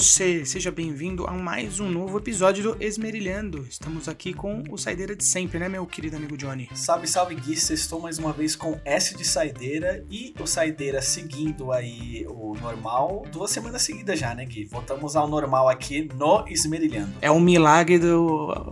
você? Seja bem-vindo a mais um novo episódio do Esmerilhando. Estamos aqui com o Saideira de sempre, né, meu querido amigo Johnny? Salve, salve, Gui. Estou mais uma vez com S de Saideira e o Saideira seguindo aí o normal. Duas semanas seguidas já, né, Gui? Voltamos ao normal aqui no Esmerilhando. É um milagre da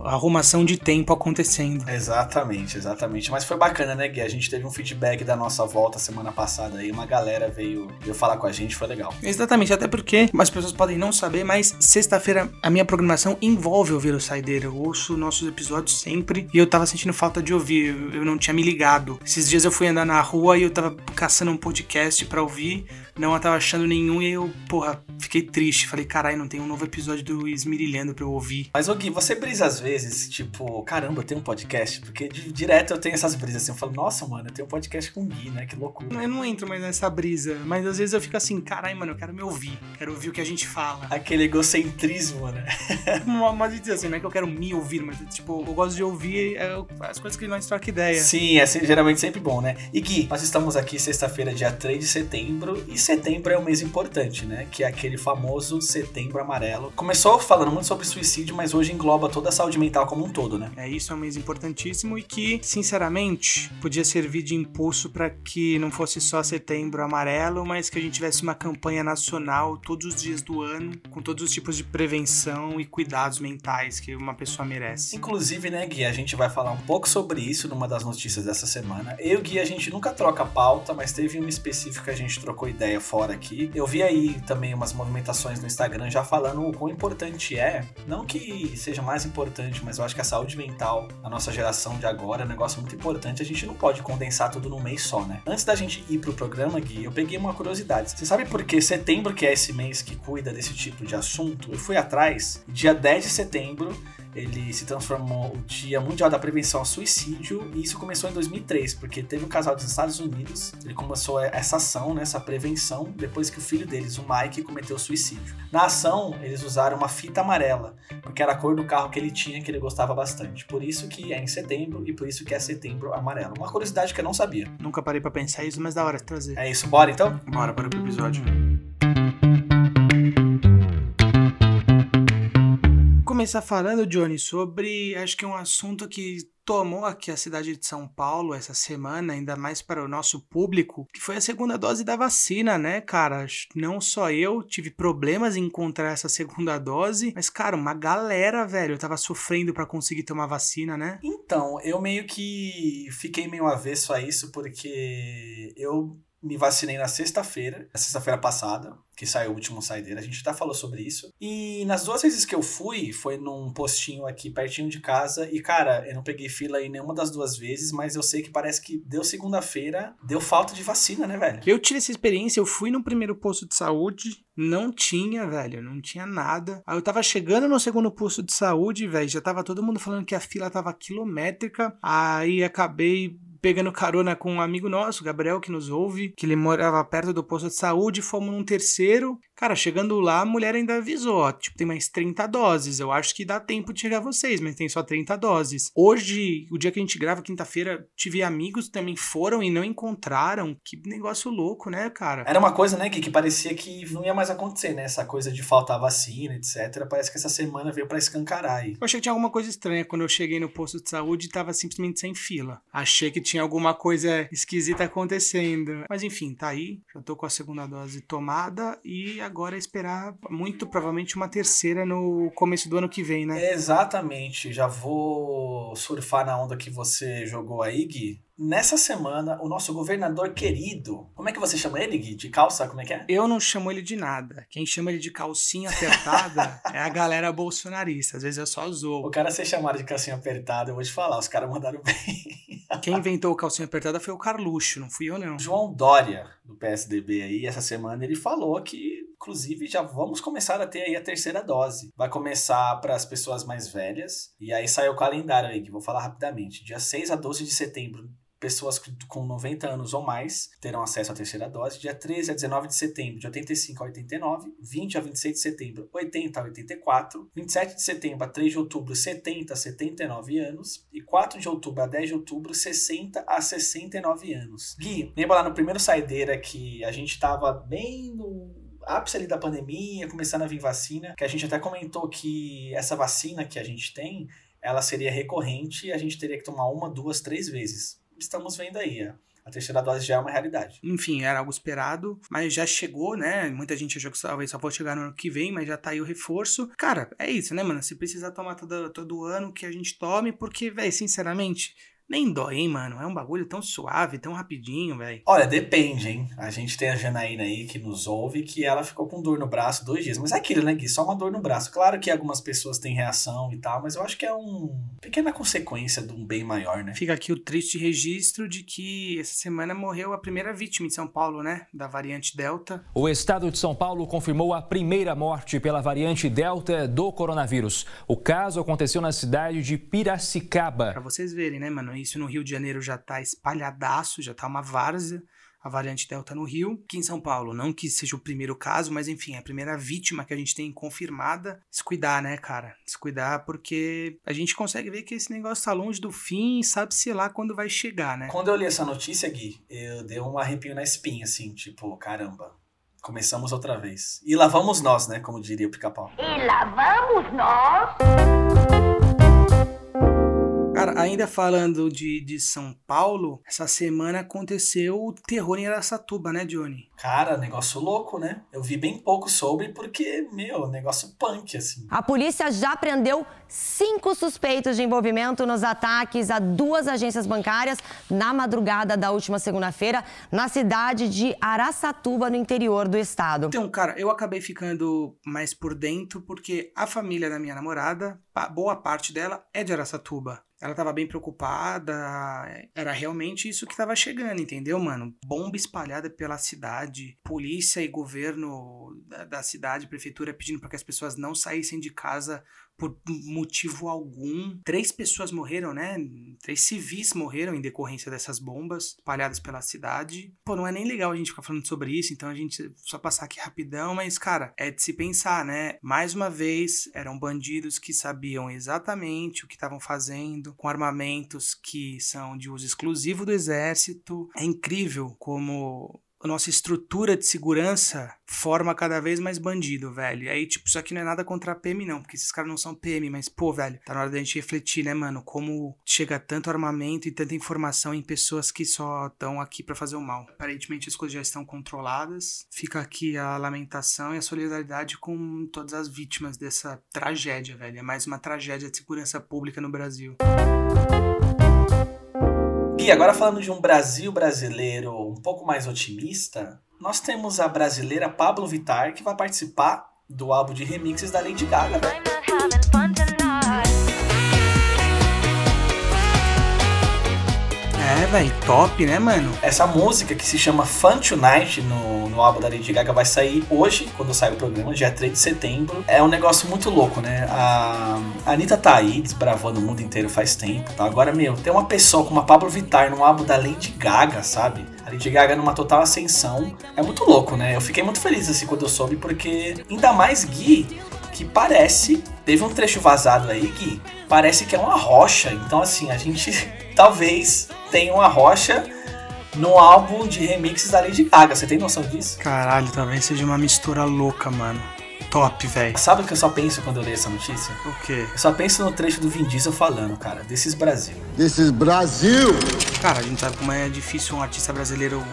arrumação de tempo acontecendo. Exatamente, exatamente. Mas foi bacana, né, Gui? A gente teve um feedback da nossa volta semana passada aí. Uma galera veio, veio falar com a gente, foi legal. Exatamente, até porque as pessoas podem não saber, mas sexta-feira a minha programação envolve ouvir o Saideira. Eu ouço nossos episódios sempre e eu tava sentindo falta de ouvir, eu não tinha me ligado. Esses dias eu fui andar na rua e eu tava caçando um podcast para ouvir não tava achando nenhum e eu, porra, fiquei triste. Falei, caralho, não tem um novo episódio do Esmirilhando pra eu ouvir. Mas, Gui, você brisa às vezes, tipo, caramba, eu tenho um podcast? Porque direto eu tenho essas brisas assim. Eu falo, nossa, mano, eu tenho um podcast com o Gui, né? Que loucura. Eu não entro mais nessa brisa, mas às vezes eu fico assim, caralho, mano, eu quero me ouvir. Quero ouvir o que a gente fala. Aquele egocentrismo, né? mas dizer assim, não é que eu quero me ouvir, mas tipo, eu gosto de ouvir é, as coisas que nós troca ideia. Sim, é geralmente sempre bom, né? E Gui, nós estamos aqui sexta-feira, dia 3 de setembro, e setembro é um mês importante, né? Que é aquele famoso setembro amarelo. Começou falando muito sobre suicídio, mas hoje engloba toda a saúde mental como um todo, né? É isso, é um mês importantíssimo e que, sinceramente, podia servir de impulso para que não fosse só setembro amarelo, mas que a gente tivesse uma campanha nacional todos os dias do ano, com todos os tipos de prevenção e cuidados mentais que uma pessoa merece. Inclusive, né, Gui, a gente vai falar um pouco sobre isso numa das notícias dessa semana. Eu e Gui, a gente nunca troca pauta, mas teve uma específica que a gente trocou ideia fora aqui. Eu vi aí também umas movimentações no Instagram já falando o quão importante é, não que seja mais importante, mas eu acho que a saúde mental, a nossa geração de agora, é um negócio muito importante. A gente não pode condensar tudo num mês só, né? Antes da gente ir pro programa, Gui, eu peguei uma curiosidade. Você sabe por que setembro, que é esse mês que cuida desse tipo de assunto? Eu fui atrás, dia 10 de setembro ele se transformou o Dia Mundial da Prevenção ao Suicídio e isso começou em 2003, porque teve um casal dos Estados Unidos, ele começou essa ação, né, essa prevenção, depois que o filho deles, o Mike, cometeu suicídio. Na ação, eles usaram uma fita amarela, porque era a cor do carro que ele tinha, que ele gostava bastante. Por isso que é em setembro e por isso que é setembro amarelo. Uma curiosidade que eu não sabia. Nunca parei para pensar isso, mas da hora de trazer. É isso, bora então? Bora para o episódio começar falando, Johnny, sobre acho que um assunto que tomou aqui a cidade de São Paulo essa semana, ainda mais para o nosso público, que foi a segunda dose da vacina, né, cara? Não só eu tive problemas em encontrar essa segunda dose, mas, cara, uma galera, velho, tava sofrendo para conseguir tomar vacina, né? Então, eu meio que fiquei meio avesso a isso, porque eu me vacinei na sexta-feira, na sexta-feira passada, que saiu o último saideira, a gente até falou sobre isso. E nas duas vezes que eu fui, foi num postinho aqui pertinho de casa, e cara, eu não peguei fila em nenhuma das duas vezes, mas eu sei que parece que deu segunda-feira, deu falta de vacina, né, velho? Eu tive essa experiência, eu fui no primeiro posto de saúde, não tinha, velho, não tinha nada. Aí eu tava chegando no segundo posto de saúde, velho, já tava todo mundo falando que a fila tava quilométrica, aí acabei pegando carona com um amigo nosso, Gabriel, que nos ouve, que ele morava perto do posto de saúde, fomos num terceiro. Cara, chegando lá, a mulher ainda avisou, ó, tipo, tem mais 30 doses. Eu acho que dá tempo de chegar a vocês, mas tem só 30 doses. Hoje, o dia que a gente grava, quinta-feira, tive amigos que também foram e não encontraram. Que negócio louco, né, cara? Era uma coisa, né, que, que parecia que não ia mais acontecer, né? Essa coisa de faltar vacina, etc. Parece que essa semana veio para escancarar aí. Eu achei que tinha alguma coisa estranha quando eu cheguei no posto de saúde e tava simplesmente sem fila. Achei que tinha alguma coisa esquisita acontecendo. Mas enfim, tá aí. Já tô com a segunda dose tomada e agora é esperar muito provavelmente uma terceira no começo do ano que vem, né? Exatamente. Já vou surfar na onda que você jogou aí, Gui. Nessa semana, o nosso governador querido, como é que você chama ele, Gui? De calça? Como é que é? Eu não chamo ele de nada. Quem chama ele de calcinha apertada é a galera bolsonarista. Às vezes eu só zoo. O cara ser chamado de calcinha apertada, eu vou te falar, os caras mandaram bem. Quem inventou o calcinha apertada foi o Carluxo, não fui eu não. João Dória, do PSDB aí, essa semana ele falou que inclusive já vamos começar a ter aí a terceira dose. Vai começar para as pessoas mais velhas e aí sai o calendário aí que vou falar rapidamente. Dia 6 a 12 de setembro pessoas com 90 anos ou mais terão acesso à terceira dose. Dia 13 a 19 de setembro, de 85 a 89. 20 a 26 de setembro, 80 a 84. 27 de setembro a 3 de outubro, 70 a 79 anos. E 4 de outubro a 10 de outubro, 60 a 69 anos. Gui, lembra lá no primeiro saideira que a gente tava bem no ápice ali da pandemia, começando a vir vacina, que a gente até comentou que essa vacina que a gente tem, ela seria recorrente e a gente teria que tomar uma, duas, três vezes. Estamos vendo aí, a a terceira dose já é uma realidade. Enfim, era algo esperado, mas já chegou, né? Muita gente achou que talvez só for chegar no ano que vem, mas já tá aí o reforço. Cara, é isso, né, mano? Se precisar tomar todo, todo ano que a gente tome, porque, velho, sinceramente, nem dói, hein, mano? É um bagulho tão suave, tão rapidinho, velho. Olha, depende, hein? A gente tem a Janaína aí que nos ouve que ela ficou com dor no braço dois dias. Mas é aquilo, né, Gui? Só uma dor no braço. Claro que algumas pessoas têm reação e tal, mas eu acho que é uma pequena consequência de um bem maior, né? Fica aqui o triste registro de que essa semana morreu a primeira vítima em São Paulo, né? Da variante Delta. O estado de São Paulo confirmou a primeira morte pela variante Delta do coronavírus. O caso aconteceu na cidade de Piracicaba. Pra vocês verem, né, mano? Isso no Rio de Janeiro já tá espalhadaço, já tá uma várzea. A variante Delta no Rio. Aqui em São Paulo, não que seja o primeiro caso, mas enfim, é a primeira vítima que a gente tem confirmada. Descuidar, né, cara? Descuidar porque a gente consegue ver que esse negócio tá longe do fim e sabe-se lá quando vai chegar, né? Quando eu li essa notícia, Gui, eu dei um arrepio na espinha, assim, tipo, caramba. Começamos outra vez. E lá vamos nós, né? Como diria o pica-pau. E lá vamos nós! Cara, ainda falando de, de São Paulo, essa semana aconteceu o terror em Aracatuba, né, Johnny? Cara, negócio louco, né? Eu vi bem pouco sobre porque, meu, negócio punk, assim. A polícia já prendeu cinco suspeitos de envolvimento nos ataques a duas agências bancárias na madrugada da última segunda-feira, na cidade de Araçatuba, no interior do estado. Então, cara, eu acabei ficando mais por dentro porque a família da minha namorada, boa parte dela é de Araçatuba. Ela tava bem preocupada, era realmente isso que tava chegando, entendeu, mano? Bomba espalhada pela cidade, polícia e governo da, da cidade, prefeitura pedindo para que as pessoas não saíssem de casa por motivo algum. Três pessoas morreram, né? Três civis morreram em decorrência dessas bombas espalhadas pela cidade. Pô, não é nem legal a gente ficar falando sobre isso, então a gente só passar aqui rapidão, mas, cara, é de se pensar, né? Mais uma vez, eram bandidos que sabiam exatamente o que estavam fazendo, com armamentos que são de uso exclusivo do exército. É incrível como a nossa estrutura de segurança forma cada vez mais bandido, velho. E aí, tipo, isso aqui não é nada contra a PM, não, porque esses caras não são PM, mas, pô, velho, tá na hora da gente refletir, né, mano? Como chega tanto armamento e tanta informação em pessoas que só estão aqui para fazer o mal. Aparentemente as coisas já estão controladas. Fica aqui a lamentação e a solidariedade com todas as vítimas dessa tragédia, velho. É mais uma tragédia de segurança pública no Brasil. E agora falando de um Brasil brasileiro um pouco mais otimista, nós temos a brasileira Pablo Vittar que vai participar do álbum de remixes da Lady Gaga. Velho, top, né, mano? Essa música que se chama Fun Tonight no, no álbum da Lady Gaga vai sair hoje, quando sai o programa, dia 3 de setembro. É um negócio muito louco, né? A, a Anitta tá aí, desbravando o mundo inteiro faz tempo, tá? Agora, meu, tem uma pessoa como a Pablo Vittar no álbum da Lady Gaga, sabe? A Lady Gaga numa total ascensão. É muito louco, né? Eu fiquei muito feliz assim quando eu soube, porque ainda mais Gui, que parece. Teve um trecho vazado aí, Gui. Parece que é uma rocha. Então, assim, a gente talvez tenha uma rocha no álbum de remixes da Lady Gaga. Você tem noção disso? Caralho, talvez seja uma mistura louca, mano. Top, velho. Sabe o que eu só penso quando eu leio essa notícia? O quê? Eu só penso no trecho do Vin Diesel falando, cara, desses Brasil. Desses Brasil! Cara, a gente sabe como é difícil um artista brasileiro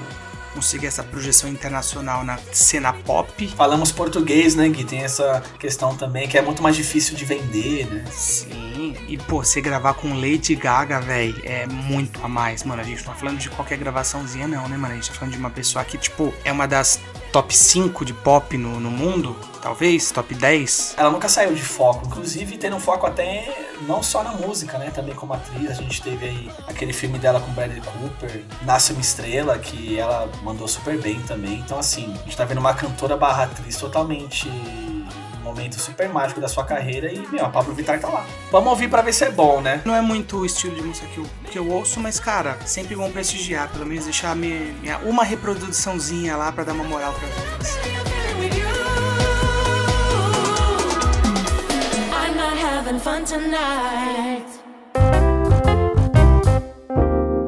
conseguir essa projeção internacional na cena pop. Falamos português, né, Gui? Tem essa questão também que é muito mais difícil de vender, né? Sim. E, pô, você gravar com Lady Gaga, velho, é muito a mais, mano. A gente não tá falando de qualquer gravaçãozinha, não, né, mano? A gente tá falando de uma pessoa que, tipo, é uma das top 5 de pop no, no mundo, talvez, top 10. Ela nunca saiu de foco, inclusive tendo um foco até não só na música, né? Também como atriz. A gente teve aí aquele filme dela com Bradley Cooper, Nasce uma Estrela, que ela mandou super bem também. Então, assim, a gente tá vendo uma cantora barra atriz totalmente momento super mágico da sua carreira e, meu, a Pablo Vittar tá lá. Vamos ouvir para ver se é bom, né? Não é muito o estilo de música que eu, que eu ouço, mas, cara, sempre bom prestigiar, pelo menos deixar minha, minha uma reproduçãozinha lá para dar uma moral pra vocês.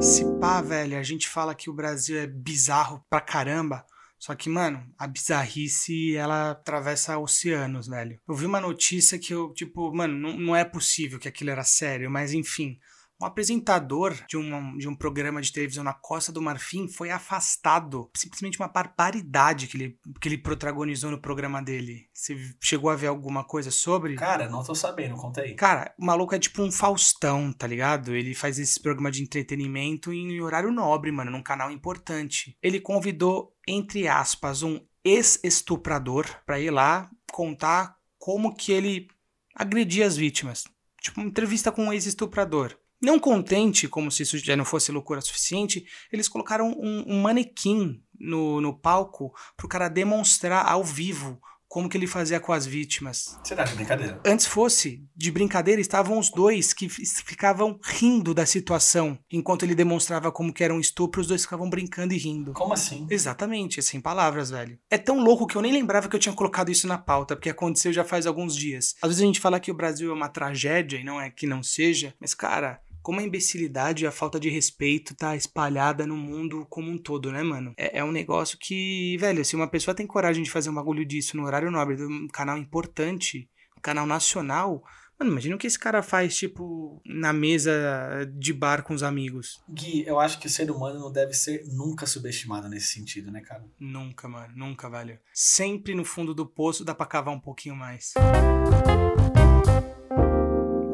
Se pá, velho, a gente fala que o Brasil é bizarro pra caramba, Só que, mano, a bizarrice, ela atravessa oceanos, velho. Eu vi uma notícia que eu, tipo, mano, não, não é possível que aquilo era sério, mas enfim. Um apresentador de um, de um programa de televisão na Costa do Marfim foi afastado. Simplesmente uma barbaridade que ele, que ele protagonizou no programa dele. Você chegou a ver alguma coisa sobre? Cara, não tô sabendo, conta aí. Cara, o maluco é tipo um Faustão, tá ligado? Ele faz esse programa de entretenimento em horário nobre, mano, num canal importante. Ele convidou, entre aspas, um ex-estuprador pra ir lá contar como que ele agredia as vítimas. Tipo, uma entrevista com um ex-estuprador. Não contente, como se isso já não fosse loucura suficiente, eles colocaram um, um manequim no, no palco pro cara demonstrar ao vivo como que ele fazia com as vítimas. Será que é brincadeira? Antes fosse de brincadeira, estavam os dois que ficavam rindo da situação. Enquanto ele demonstrava como que era um estupro, os dois ficavam brincando e rindo. Como assim? Exatamente, sem palavras, velho. É tão louco que eu nem lembrava que eu tinha colocado isso na pauta, porque aconteceu já faz alguns dias. Às vezes a gente fala que o Brasil é uma tragédia, e não é que não seja, mas cara, como a imbecilidade e a falta de respeito tá espalhada no mundo como um todo, né, mano? É, é, um negócio que, velho, se uma pessoa tem coragem de fazer um bagulho disso no horário nobre de um canal importante, um canal nacional, Mano, imagina o que esse cara faz, tipo, na mesa de bar com os amigos. Gui, eu acho que o ser humano não deve ser nunca subestimado nesse sentido, né, cara? Nunca, mano, nunca, velho. Sempre no fundo do poço dá pra cavar um pouquinho mais.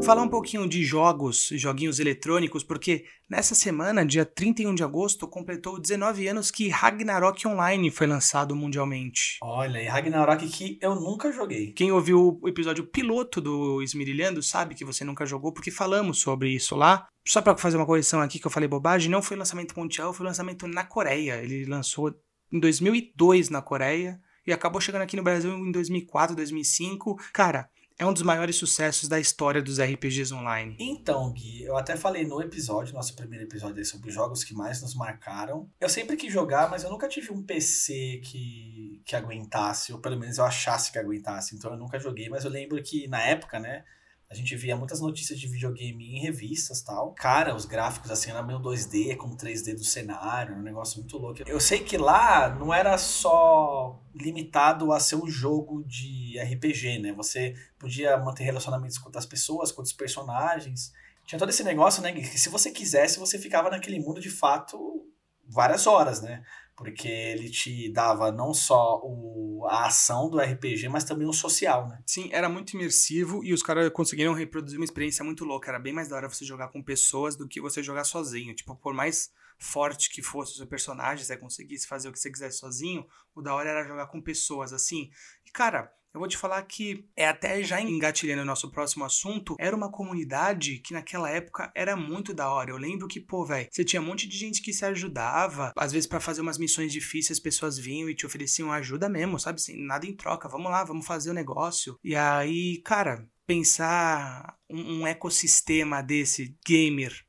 Falar um pouquinho de jogos, joguinhos eletrônicos, porque nessa semana, dia 31 de agosto, completou 19 anos que Ragnarok Online foi lançado mundialmente. Olha, e Ragnarok que eu nunca joguei. Quem ouviu o episódio piloto do Esmirilhando sabe que você nunca jogou, porque falamos sobre isso lá. Só para fazer uma correção aqui que eu falei bobagem, não foi lançamento mundial, foi lançamento na Coreia. Ele lançou em 2002 na Coreia e acabou chegando aqui no Brasil em 2004, 2005. Cara, é um dos maiores sucessos da história dos RPGs online. Então, Gui, eu até falei no episódio, nosso primeiro episódio aí sobre jogos que mais nos marcaram. Eu sempre quis jogar, mas eu nunca tive um PC que, que aguentasse, ou pelo menos eu achasse que aguentasse. Então eu nunca joguei, mas eu lembro que na época, né, a gente via muitas notícias de videogame em revistas tal. Cara, os gráficos assim eram meio 2D, com 3D do cenário, um negócio muito louco. Eu sei que lá não era só limitado a ser um jogo de RPG, né? Você podia manter relacionamentos com outras pessoas, com outros personagens. Tinha todo esse negócio, né? Que se você quisesse, você ficava naquele mundo de fato várias horas, né? Porque ele te dava não só o, a ação do RPG, mas também o social, né? Sim, era muito imersivo e os caras conseguiram reproduzir uma experiência muito louca. Era bem mais da hora você jogar com pessoas do que você jogar sozinho. Tipo, por mais forte que fosse o seu personagem, você conseguisse fazer o que você quisesse sozinho, o da hora era jogar com pessoas, assim. E, cara, eu vou te falar que é até já engatilhando o nosso próximo assunto, era uma comunidade que naquela época era muito da hora. Eu lembro que, pô, velho, você tinha um monte de gente que se ajudava. Às vezes para fazer umas missões difíceis, as pessoas vinham e te ofereciam ajuda mesmo, sabe? Assim, nada em troca. Vamos lá, vamos fazer o negócio. E aí, cara, pensar um, um ecossistema desse gamer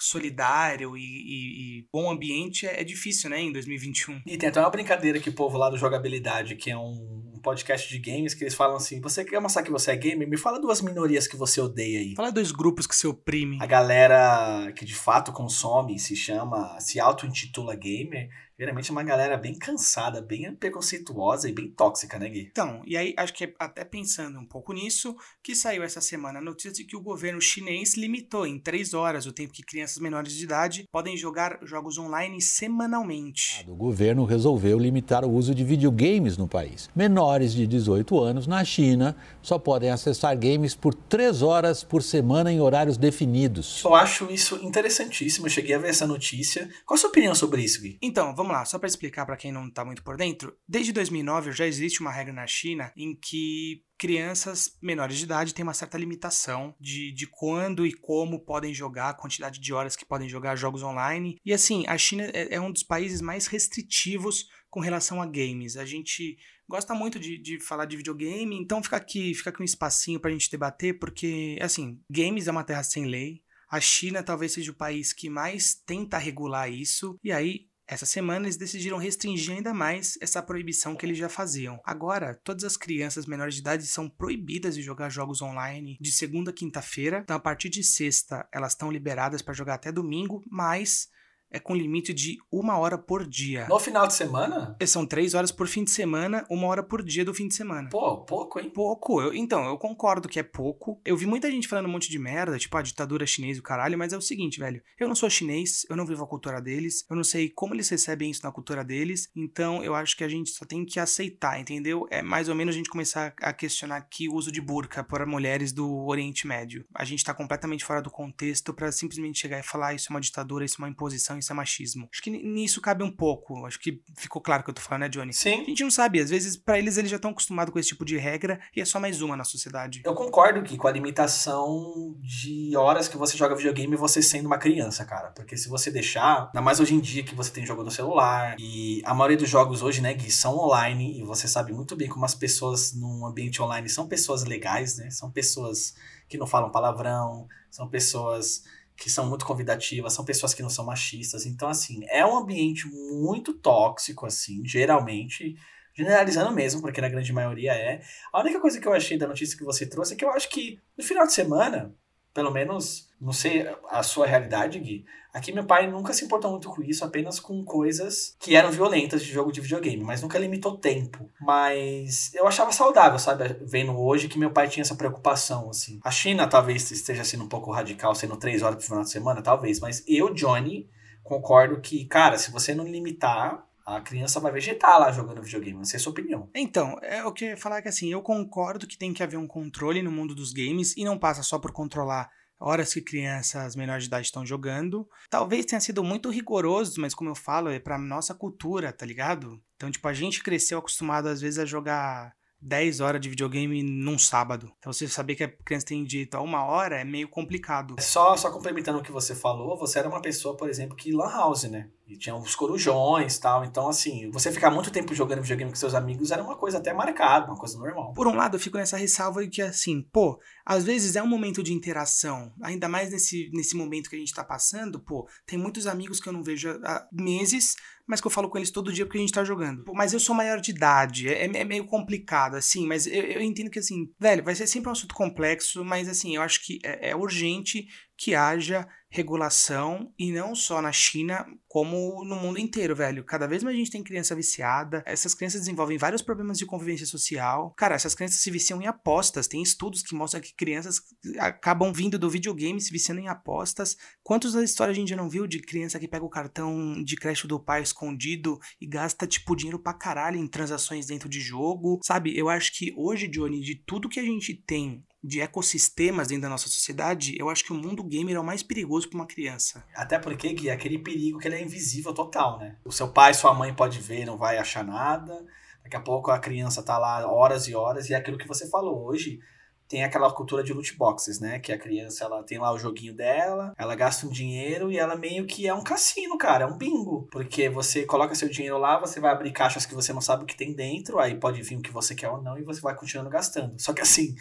solidário e, e, e, bom ambiente é, é, difícil, né, em 2021. E tem até uma brincadeira que o povo lá do Jogabilidade, que é um podcast de games que eles falam assim: você quer mostrar que você é gamer? Me fala duas minorias que você odeia aí. Fala dois grupos que você oprime. A galera que de fato consome, se chama, se auto-intitula gamer, geralmente é uma galera bem cansada, bem preconceituosa e bem tóxica, né, Gui? Então, e aí acho que até pensando um pouco nisso, que saiu essa semana a notícia de que o governo chinês limitou em três horas o tempo que crianças menores de idade podem jogar jogos online semanalmente. O governo resolveu limitar o uso de videogames no país. Menores de 18 anos na China só podem acessar games por três horas por semana em horários definidos. Eu acho isso interessantíssimo. Eu cheguei a ver essa notícia. Qual a sua opinião sobre isso, Gui? Então, vamos vamos lá, só para explicar para quem não está muito por dentro, desde 2009 já existe uma regra na China em que crianças menores de idade têm uma certa limitação de, de quando e como podem jogar, a quantidade de horas que podem jogar jogos online. E assim, a China é, é um dos países mais restritivos com relação a games. A gente gosta muito de, de falar de videogame, então fica aqui, fica aqui um espacinho pra gente debater, porque, assim, games é uma terra sem lei. A China talvez seja o país que mais tenta regular isso, e aí essa semana eles decidiram restringir ainda mais essa proibição que eles já faziam. Agora, todas as crianças menores de idade são proibidas de jogar jogos online de segunda a quinta-feira. Então, a partir de sexta, elas estão liberadas para jogar até domingo, mas é com limite de uma hora por dia. No final de semana? E São três horas por fim de semana, uma hora por dia do fim de semana. Pô, pouco, hein? Pouco. Eu- então, eu concordo que é pouco. Eu vi muita gente falando um monte de merda, tipo a ditadura chinesa e o caralho, mas é o seguinte, velho. Eu não sou chinês, eu não vivo a cultura deles, eu não sei como eles recebem isso na cultura deles, então eu acho que a gente só tem que aceitar, entendeu? É mais ou menos a gente começar a questionar aqui o uso de burca para mulheres do Oriente Médio. A gente tá completamente fora do contexto pra simplesmente chegar e falar "Ah, isso é uma ditadura, isso é uma imposição, isso é machismo. Acho que ni- nisso cabe um pouco. Acho que ficou claro o que eu tô falando, né, Johnny? A Sim. gente não sabe, às vezes pra eles eles já estão acostumados com esse tipo de regra e é só mais uma na sociedade. Eu concordo que com a limitação de horas que você joga videogame você sendo uma criança, cara. Porque se você deixar, ainda mais hoje em dia que você tem jogo no celular, e a maioria dos jogos hoje, né, Gui, são online, e você sabe muito bem como as pessoas num ambiente online são pessoas legais, né? São pessoas que não falam palavrão, são pessoas que são muito convidativas, são pessoas que não são machistas. Então, assim, é um ambiente muito tóxico, assim, geralmente. Generalizando mesmo, porque na grande maioria é. A única coisa que eu achei da notícia que você trouxe é que eu acho que no final de semana, pelo menos, não sei a sua realidade, Gui, aqui meu pai nunca se importou muito com isso, apenas com coisas que eram violentas de jogo de videogame, mas nunca limitou tempo. Mas eu achava saudável, sabe, vendo hoje que meu pai tinha essa preocupação, assim. A China talvez esteja sendo um pouco radical, sendo três horas pro final de semana, talvez, mas eu, Johnny, concordo que, cara, se você não limitar, a criança vai vegetar lá jogando videogame, não sei a sua opinião. Então, é o que falar que assim, eu concordo que tem que haver um controle no mundo dos games e não passa só por controlar horas que crianças menores de idade estão jogando. Talvez tenha sido muito rigoroso, mas como eu falo, é pra nossa cultura, tá ligado? Então, tipo, a gente cresceu acostumado às vezes a jogar 10 horas de videogame num sábado. Então, você saber que a criança tem direito a uma hora é meio complicado. Só, só complementando o que você falou, você era uma pessoa, por exemplo, que lan house, né? E tinha os corujões tal. Então, assim, você ficar muito tempo jogando videogame com seus amigos era uma coisa até marcada, uma coisa normal. Por um lado, eu fico nessa ressalva de que, assim, pô, às vezes é um momento de interação, ainda mais nesse, nesse momento que a gente tá passando, pô, tem muitos amigos que eu não vejo há meses, mas que eu falo com eles todo dia porque a gente tá jogando. Pô, mas eu sou maior de idade, é, é meio complicado, assim, mas eu, eu entendo que, assim, velho, vai ser sempre um assunto complexo, mas, assim, eu acho que é, é urgente que haja regulação e não só na China, como no mundo inteiro, velho. Cada vez mais a gente tem criança viciada, essas crianças desenvolvem vários problemas de convivência social. Cara, essas crianças se viciam em apostas. Tem estudos que mostram que crianças acabam vindo do videogame se viciando em apostas. Quantas histórias a gente já não viu de criança que pega o cartão de crédito do pai escondido e gasta, tipo, dinheiro pra caralho em transações dentro de jogo? Sabe, eu acho que hoje, Johnny, de tudo que a gente tem de ecossistemas dentro da nossa sociedade, eu acho que o mundo gamer é o mais perigoso para uma criança. Até porque, Gui, é aquele perigo que ele é invisível total, né? O seu pai, sua mãe pode ver, não vai achar nada. Daqui a pouco a criança tá lá horas e horas, e é aquilo que você falou hoje. Tem aquela cultura de loot boxes, né? Que a criança ela tem lá o joguinho dela, ela gasta um dinheiro e ela meio que é um cassino, cara, é um bingo. Porque você coloca seu dinheiro lá, você vai abrir caixas que você não sabe o que tem dentro, aí pode vir o que você quer ou não, e você vai continuando gastando. Só que assim,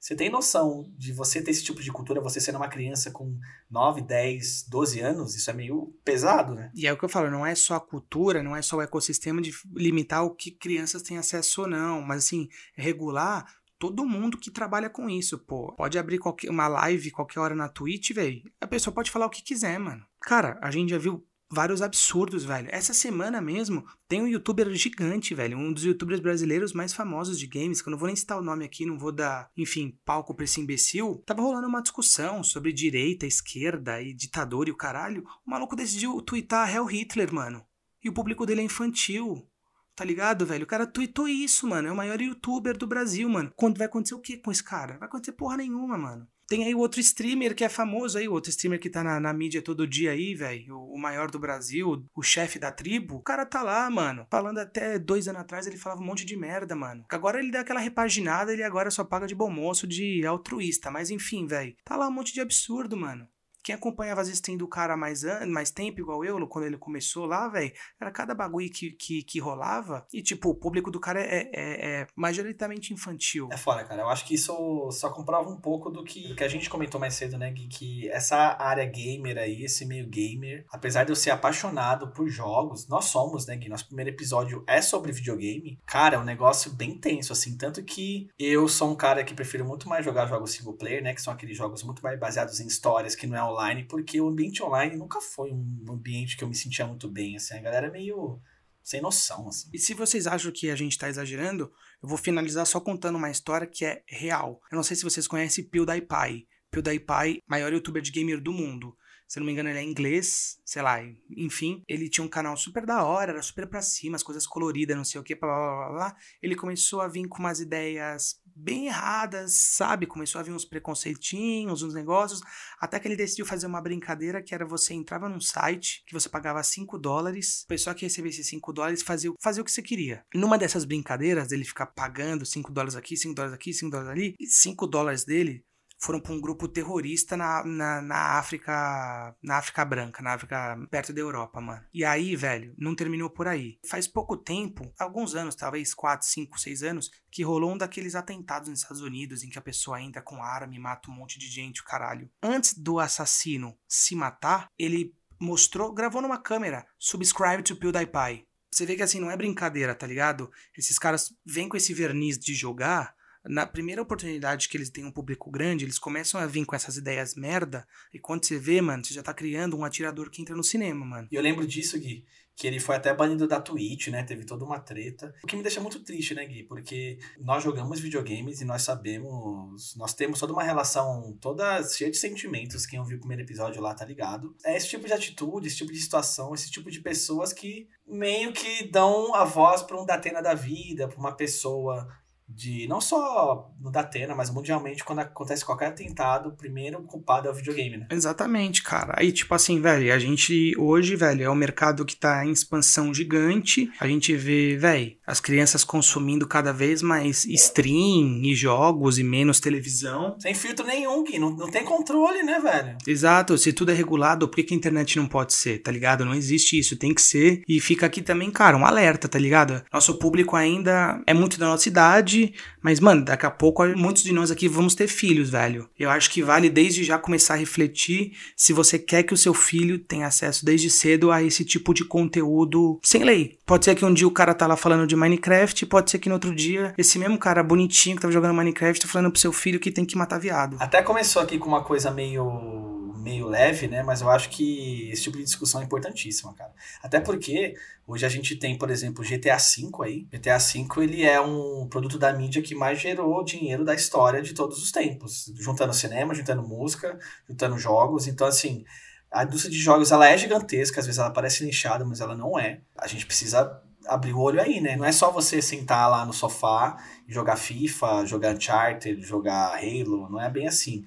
você tem noção de você ter esse tipo de cultura, você sendo uma criança com 9, 10, 12 anos, isso é meio pesado, né? E é o que eu falo, não é só a cultura, não é só o ecossistema de limitar o que crianças têm acesso ou não, mas assim, regular todo mundo que trabalha com isso, pô. Pode abrir qualquer, uma live qualquer hora na Twitch, velho. A pessoa pode falar o que quiser, mano. Cara, a gente já viu vários absurdos, velho. Essa semana mesmo tem um youtuber gigante, velho. Um dos youtubers brasileiros mais famosos de games, que eu não vou nem citar o nome aqui, não vou dar, enfim, palco pra esse imbecil. Tava rolando uma discussão sobre direita, esquerda e ditador e o caralho. O maluco decidiu twittar Hell Hitler, mano. E o público dele é infantil. Tá ligado, velho? O cara tweetou isso, mano. É o maior youtuber do Brasil, mano. Quando vai acontecer o que com esse cara? Vai acontecer porra nenhuma, mano. Tem aí outro streamer que é famoso aí, outro streamer que tá na, na mídia todo dia aí, velho. O, o, maior do Brasil, o chefe da tribo. O cara tá lá, mano. Falando até dois anos atrás, ele falava um monte de merda, mano. Agora ele dá aquela repaginada, ele agora só paga de bom moço, de altruísta. Mas enfim, velho. Tá lá um monte de absurdo, mano. Quem acompanhava as streams do cara mais, mais tempo, igual eu, quando ele começou lá, velho, era cada bagulho que, que, que rolava. E, tipo, o público do cara é, é, é majoritariamente infantil. É fora, cara. Eu acho que isso só comprova um pouco do que, do que a gente comentou mais cedo, né, Gui? Que essa área gamer aí, esse meio gamer, apesar de eu ser apaixonado por jogos, nós somos, né, Gui? Nosso primeiro episódio é sobre videogame. Cara, é um negócio bem tenso, assim. Tanto que eu sou um cara que prefiro muito mais jogar jogos single player, né? Que são aqueles jogos muito mais baseados em histórias, que não é online, porque o ambiente online nunca foi um ambiente que eu me sentia muito bem, assim, a galera é meio sem noção, assim. E se vocês acham que a gente tá exagerando, eu vou finalizar só contando uma história que é real. Eu não sei se vocês conhecem PewDiePie. PewDiePie, maior youtuber de gamer do mundo. Se não me engano, ele é inglês, sei lá, enfim. Ele tinha um canal super da hora, era super pra cima, as coisas coloridas, não sei o que, blá blá blá blá. Ele começou a vir com umas ideias bem erradas, sabe? Começou a vir uns preconceitinhos, uns negócios, até que ele decidiu fazer uma brincadeira que era você entrava num site que você pagava 5 dólares, o pessoal que recebesse 5 dólares fazia, fazia o que você queria. Numa dessas brincadeiras, ele ficar pagando 5 dólares aqui, 5 dólares aqui, 5 dólares ali, e 5 dólares dele foram para um grupo terrorista na, na, na, África na África Branca, na África perto da Europa, mano. E aí, velho, não terminou por aí. Faz pouco tempo, alguns anos, talvez 4, 5, 6 anos, que rolou um daqueles atentados nos Estados Unidos em que a pessoa entra com arma e mata um monte de gente, o caralho. Antes do assassino se matar, ele mostrou, gravou numa câmera, subscribe to PewDiePie. Você vê que assim, não é brincadeira, tá ligado? Esses caras vêm com esse verniz de jogar na primeira oportunidade que eles têm um público grande, eles começam a vir com essas ideias merda, e quando você vê, mano, você já tá criando um atirador que entra no cinema, mano. E eu lembro disso, Gui, que ele foi até banido da Twitch, né? Teve toda uma treta. O que me deixa muito triste, né, Gui? Porque nós jogamos videogames e nós sabemos, nós temos toda uma relação toda cheia de sentimentos. Quem ouviu o primeiro episódio lá tá ligado. É esse tipo de atitude, esse tipo de situação, esse tipo de pessoas que meio que dão a voz para um Datena da vida, para uma pessoa de não só no Datena, mas mundialmente, quando acontece qualquer atentado, o primeiro culpado é o videogame, né? Exatamente, cara. Aí, tipo assim, velho, a gente hoje, velho, é um mercado que tá em expansão gigante. A gente vê, velho, as crianças consumindo cada vez mais stream e jogos e menos televisão. Sem filtro nenhum, Gui. Não, não tem controle, né, velho? Exato. Se tudo é regulado, por que, que a internet não pode ser, tá ligado? Não existe isso. Tem que ser. E fica aqui também, cara, um alerta, tá ligado? Nosso público ainda é muito da nossa idade mas, mano, daqui a pouco muitos de nós aqui vamos ter filhos, velho. Eu acho que vale desde já começar a refletir se você quer que o seu filho tenha acesso desde cedo a esse tipo de conteúdo sem lei. Pode ser que um dia o cara tá lá falando de Minecraft, pode ser que no outro dia esse mesmo cara bonitinho que tava jogando Minecraft tá falando pro seu filho que tem que matar viado. Até começou aqui com uma coisa meio meio leve, né? Mas eu acho que esse tipo de discussão é importantíssima, cara. Até porque hoje a gente tem, por exemplo, GTA V aí. GTA V ele é um produto da mídia que mais gerou dinheiro da história de todos os tempos, juntando cinema, juntando música, juntando jogos. Então assim, a indústria de jogos ela é gigantesca, às vezes ela parece nichada, mas ela não é. A gente precisa abrir o olho aí, né? Não é só você sentar lá no sofá e jogar FIFA, jogar Uncharted, jogar Halo, não é bem assim.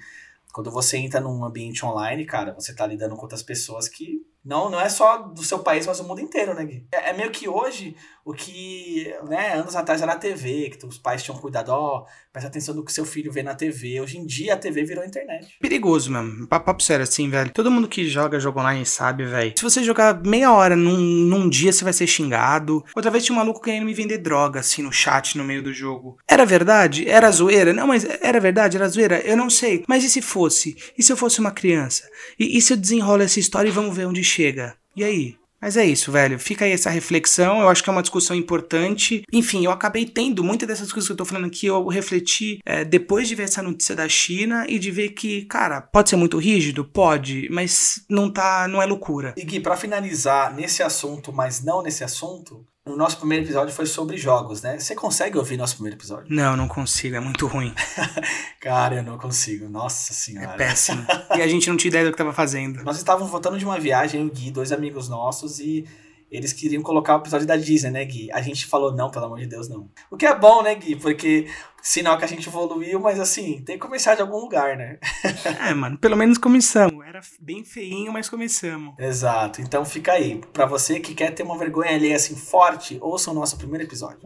Quando você entra num ambiente online, cara, você tá lidando com outras pessoas que não, não é só do seu país, mas do mundo inteiro, né, Gui? É, é meio que hoje o que, né, anos atrás era a TV, que os pais tinham cuidado, ó, presta atenção no que seu filho vê na TV. Hoje em dia a TV virou internet. Perigoso mesmo. Papo sério, assim, velho. Todo mundo que joga jogo online sabe, velho. Se você jogar meia hora num, num dia, você vai ser xingado. Outra vez tinha um maluco querendo me vender droga, assim, no chat, no meio do jogo. Era verdade? Era zoeira? Não, mas era verdade? Era zoeira? Eu não sei. Mas e se fosse? E se eu fosse uma criança? E, e se eu desenrolo essa história e vamos ver onde chega. E aí? Mas é isso, velho. Fica aí essa reflexão. Eu acho que é uma discussão importante. Enfim, eu acabei tendo muitas dessas coisas que eu tô falando aqui. Eu refleti é, depois de ver essa notícia da China e de ver que, cara, pode ser muito rígido? Pode, mas não tá. não é loucura. E Gui, pra finalizar nesse assunto, mas não nesse assunto, o nosso primeiro episódio foi sobre jogos, né? Você consegue ouvir nosso primeiro episódio? Não, não consigo, é muito ruim. Cara, eu não consigo, nossa É senhora. péssimo. e a gente não tinha ideia do que tava fazendo. Nós estávamos voltando de uma viagem, o Gui, dois amigos nossos, e eles queriam colocar o episódio da Disney, né, Gui? A gente falou, não, pelo amor de Deus, não. O que é bom, né, Gui? Porque sinal que a gente evoluiu, mas assim, tem que começar de algum lugar, né? É, mano, pelo menos começamos. Era bem feinho, mas começamos. Exato. Então fica aí. Pra você que quer ter uma vergonha ali assim forte, ouça o nosso primeiro episódio.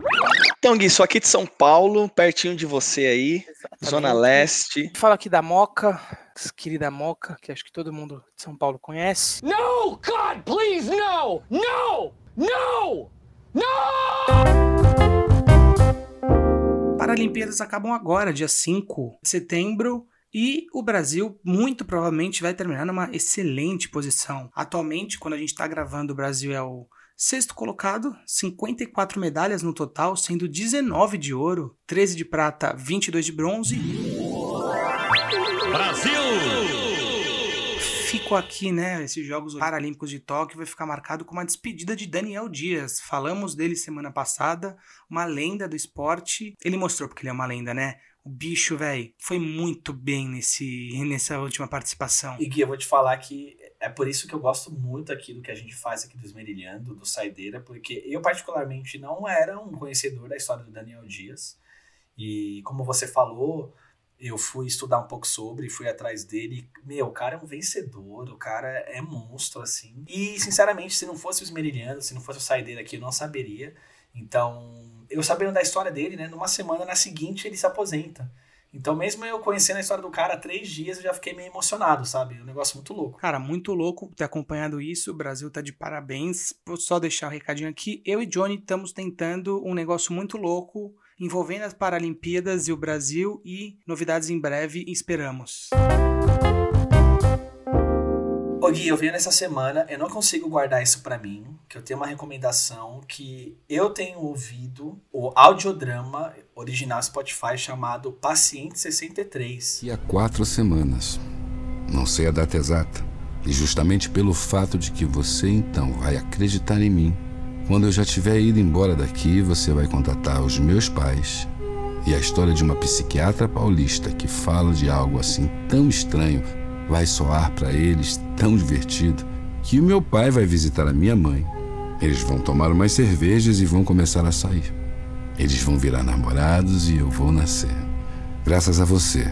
Então, Gui, sou aqui de São Paulo, pertinho de você aí, Zona Leste. Fala aqui da Moca, querida Moca, que acho que todo mundo de São Paulo conhece. No! God, please, no! No! No! Paralimpíadas acabam agora, dia 5 de setembro. E o Brasil muito provavelmente vai terminar numa excelente posição. Atualmente, quando a gente está gravando, o Brasil é o sexto colocado, 54 medalhas no total, sendo 19 de ouro, 13 de prata, 22 de bronze. Ficou aqui, né? Esses Jogos Paralímpicos de Tóquio vai ficar marcado com uma despedida de Daniel Dias. Falamos dele semana passada, uma lenda do esporte. Ele mostrou porque ele é uma lenda, né? O bicho, velho, foi muito bem nesse, nessa última participação. E Gui, eu vou te falar que é por isso que eu gosto muito aqui do que a gente faz aqui do Esmerilhando, do Saideira, porque eu particularmente não era um conhecedor da história do Daniel Dias. E como você falou, eu fui estudar um pouco sobre, fui atrás dele. Meu, o cara é um vencedor, o cara é monstro, assim. E, sinceramente, se não fosse o Esmerilhando, se não fosse o Saideira aqui, eu não saberia. Então, eu sabendo da história dele, né, numa semana, na seguinte, ele se aposenta. Então, mesmo eu conhecendo a história do cara há três dias, eu já fiquei meio emocionado, sabe? Um negócio muito louco. Cara, muito louco ter acompanhado isso. O Brasil tá de parabéns. Vou só deixar o um recadinho aqui. Eu e Johnny estamos tentando um negócio muito louco envolvendo as Paralimpíadas e o Brasil e novidades em breve, esperamos. Ô Gui, eu vi nessa semana, eu não consigo guardar isso para mim, que eu tenho uma recomendação que eu tenho ouvido o audiodrama original Spotify chamado Paciente 63. E há quatro semanas, não sei a data exata, e justamente pelo fato de que você então vai acreditar em mim, quando eu já tiver ido embora daqui, você vai contatar os meus pais e a história de uma psiquiatra paulista que fala de algo assim tão estranho vai soar para eles tão divertido que o meu pai vai visitar a minha mãe. Eles vão tomar umas cervejas e vão começar a sair. Eles vão virar namorados e eu vou nascer. Graças a você,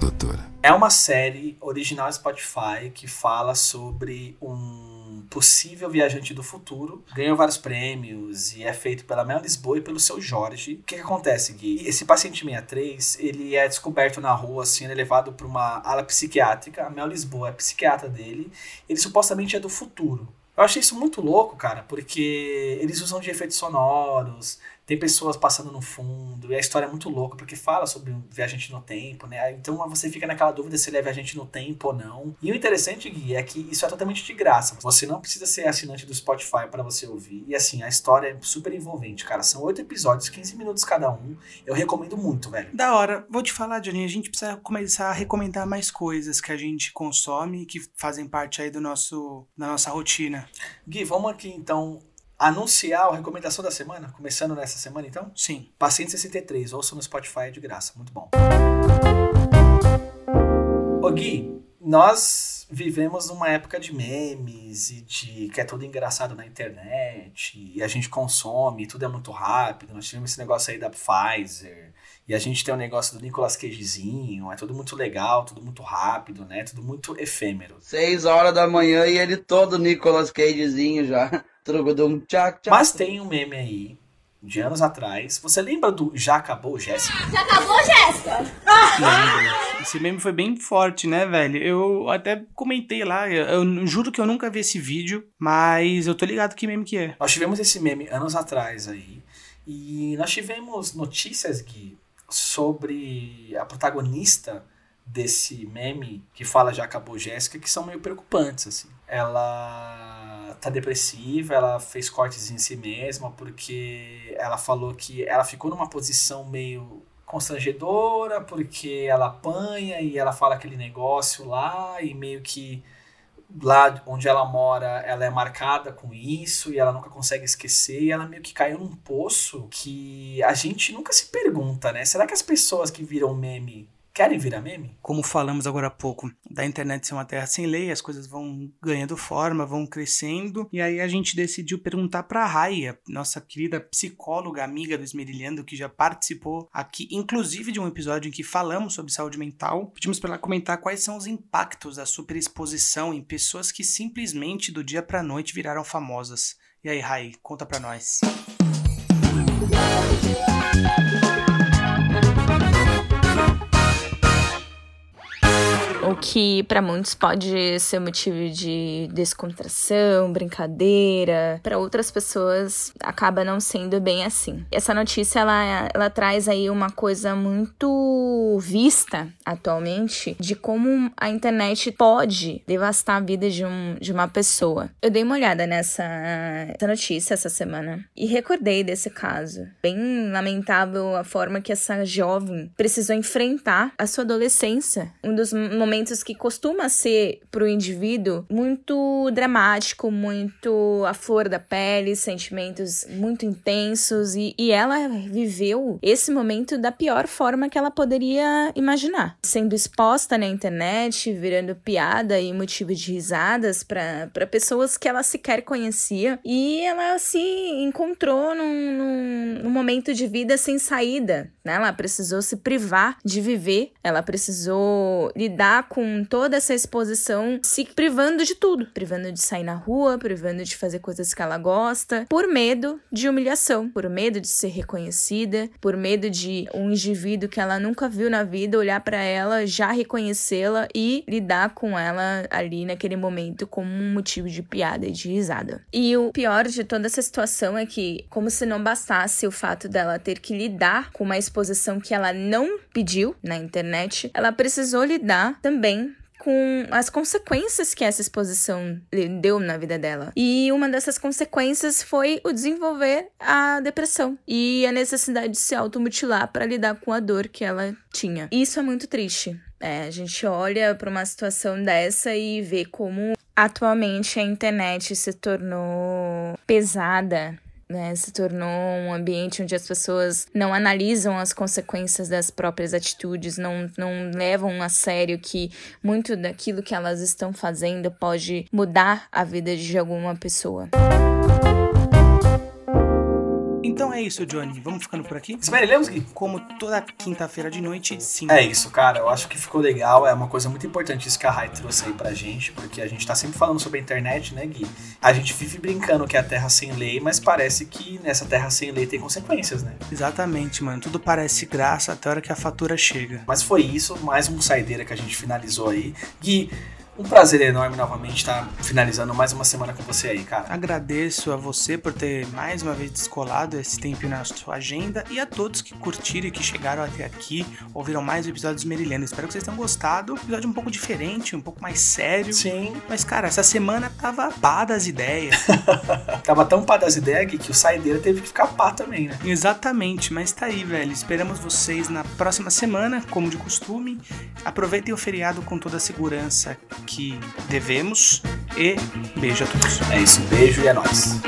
doutora. É uma série original Spotify que fala sobre um possível viajante do futuro. Ganhou vários prêmios e é feito pela Mel Lisboa e pelo seu Jorge. O que, que acontece, Gui? Esse paciente 63, ele é descoberto na rua, assim, é levado para uma ala psiquiátrica. A Mel Lisboa é psiquiatra dele. Ele supostamente é do futuro. Eu achei isso muito louco, cara, porque eles usam de efeitos sonoros, tem pessoas passando no fundo, e a história é muito louca, porque fala sobre um viajante no tempo, né? Então você fica naquela dúvida se ele é viajante no tempo ou não. E o interessante, Gui, é que isso é totalmente de graça. Você não precisa ser assinante do Spotify para você ouvir. E assim, a história é super envolvente, cara. São oito episódios, 15 minutos cada um. Eu recomendo muito, velho. Da hora. Vou te falar, Johnny, a gente precisa começar a recomendar mais coisas que a gente consome e que fazem parte aí do nosso, da nossa rotina. Gui, vamos aqui então anunciar a recomendação da semana, começando nessa semana então? Sim. Paciente 63, ouça no Spotify de graça, muito bom. Ô Gui, nós vivemos numa época de memes e de que é tudo engraçado na internet e a gente consome, tudo é muito rápido. Nós tivemos esse negócio aí da Pfizer e a gente tem o um negócio do Nicolas Cagezinho, é tudo muito legal, tudo muito rápido, né? Tudo muito efêmero. Seis horas da manhã e ele todo Nicolas Cagezinho já. Mas tem um meme aí, de anos atrás. Você lembra do Já Acabou, Jéssica? Já acabou, Jéssica? Lembro. Esse meme foi bem forte, né, velho? Eu até comentei lá, eu, eu, juro que eu nunca vi esse vídeo, mas eu tô ligado que meme que é. Nós tivemos esse meme anos atrás aí, e nós tivemos notícias, Gui, sobre a protagonista desse meme que fala Já Acabou, Jéssica, que são meio preocupantes, assim. Ela tá depressiva, ela fez cortes em si mesma porque ela falou que ela ficou numa posição meio constrangedora porque ela apanha e ela fala aquele negócio lá e meio que lá onde ela mora, ela é marcada com isso e ela nunca consegue esquecer e ela meio que caiu num poço que a gente nunca se pergunta, né? Será que as pessoas que viram meme querem virar meme? Como falamos agora há pouco, da internet ser uma terra sem lei, as coisas vão ganhando forma, vão crescendo, e aí a gente decidiu perguntar para a Raia, nossa querida psicóloga, amiga do Esmerilhando, que já participou aqui, inclusive de um episódio em que falamos sobre saúde mental. Pedimos para ela comentar quais são os impactos da superexposição em pessoas que simplesmente do dia para noite viraram famosas. E aí, Rai, conta para nós. Que para muitos pode ser motivo de descontração, brincadeira, para outras pessoas acaba não sendo bem assim. Essa notícia ela, ela traz aí uma coisa muito vista atualmente de como a internet pode devastar a vida de, um, de uma pessoa. Eu dei uma olhada nessa notícia essa semana e recordei desse caso. Bem lamentável a forma que essa jovem precisou enfrentar a sua adolescência. Um dos momentos momentos que costuma ser para o indivíduo muito dramático, muito à flor da pele, sentimentos muito intensos e, e ela viveu esse momento da pior forma que ela poderia imaginar, sendo exposta na internet, virando piada e motivo de risadas para pessoas que ela sequer conhecia e ela se encontrou num, num, num momento de vida sem saída, né? Ela precisou se privar de viver, ela precisou lidar com toda essa exposição, se privando de tudo, privando de sair na rua, privando de fazer coisas que ela gosta, por medo de humilhação, por medo de ser reconhecida, por medo de um indivíduo que ela nunca viu na vida olhar para ela, já reconhecê-la e lidar com ela ali naquele momento como um motivo de piada e de risada. E o pior de toda essa situação é que, como se não bastasse o fato dela ter que lidar com uma exposição que ela não pediu na internet, ela precisou lidar também com as consequências que essa exposição deu na vida dela. E uma dessas consequências foi o desenvolver a depressão e a necessidade de se automutilar para lidar com a dor que ela tinha. Isso é muito triste. É, a gente olha para uma situação dessa e vê como atualmente a internet se tornou pesada né, se tornou um ambiente onde as pessoas não analisam as consequências das próprias atitudes, não, não levam a sério que muito daquilo que elas estão fazendo pode mudar a vida de alguma pessoa. Então é isso, Johnny. Vamos ficando por aqui? Esmerelhamos, Gui? Como toda quinta-feira de noite, sim. É isso, cara. Eu acho que ficou legal. É uma coisa muito importante isso que a Rai trouxe aí pra gente, porque a gente tá sempre falando sobre a internet, né, Gui? A gente vive brincando que é a terra sem lei, mas parece que nessa terra sem lei tem consequências, né? Exatamente, mano. Tudo parece graça até a hora que a fatura chega. Mas foi isso, mais um saideira que a gente finalizou aí. Gui, um prazer enorme novamente estar finalizando mais uma semana com você aí, cara. Agradeço a você por ter mais uma vez descolado esse tempo na sua agenda e a todos que curtiram e que chegaram até aqui, ouviram mais episódios Merilhando. Espero que vocês tenham gostado. Episódio um pouco diferente, um pouco mais sério. Sim. Mas, cara, essa semana tava pá das ideias. tava tão pá das ideias que, que o saideira teve que ficar pá também, né? Exatamente, mas tá aí, velho. Esperamos vocês na próxima semana, como de costume. Aproveitem o feriado com toda a segurança que devemos. E beijo a todos. É isso, beijo e é nóis.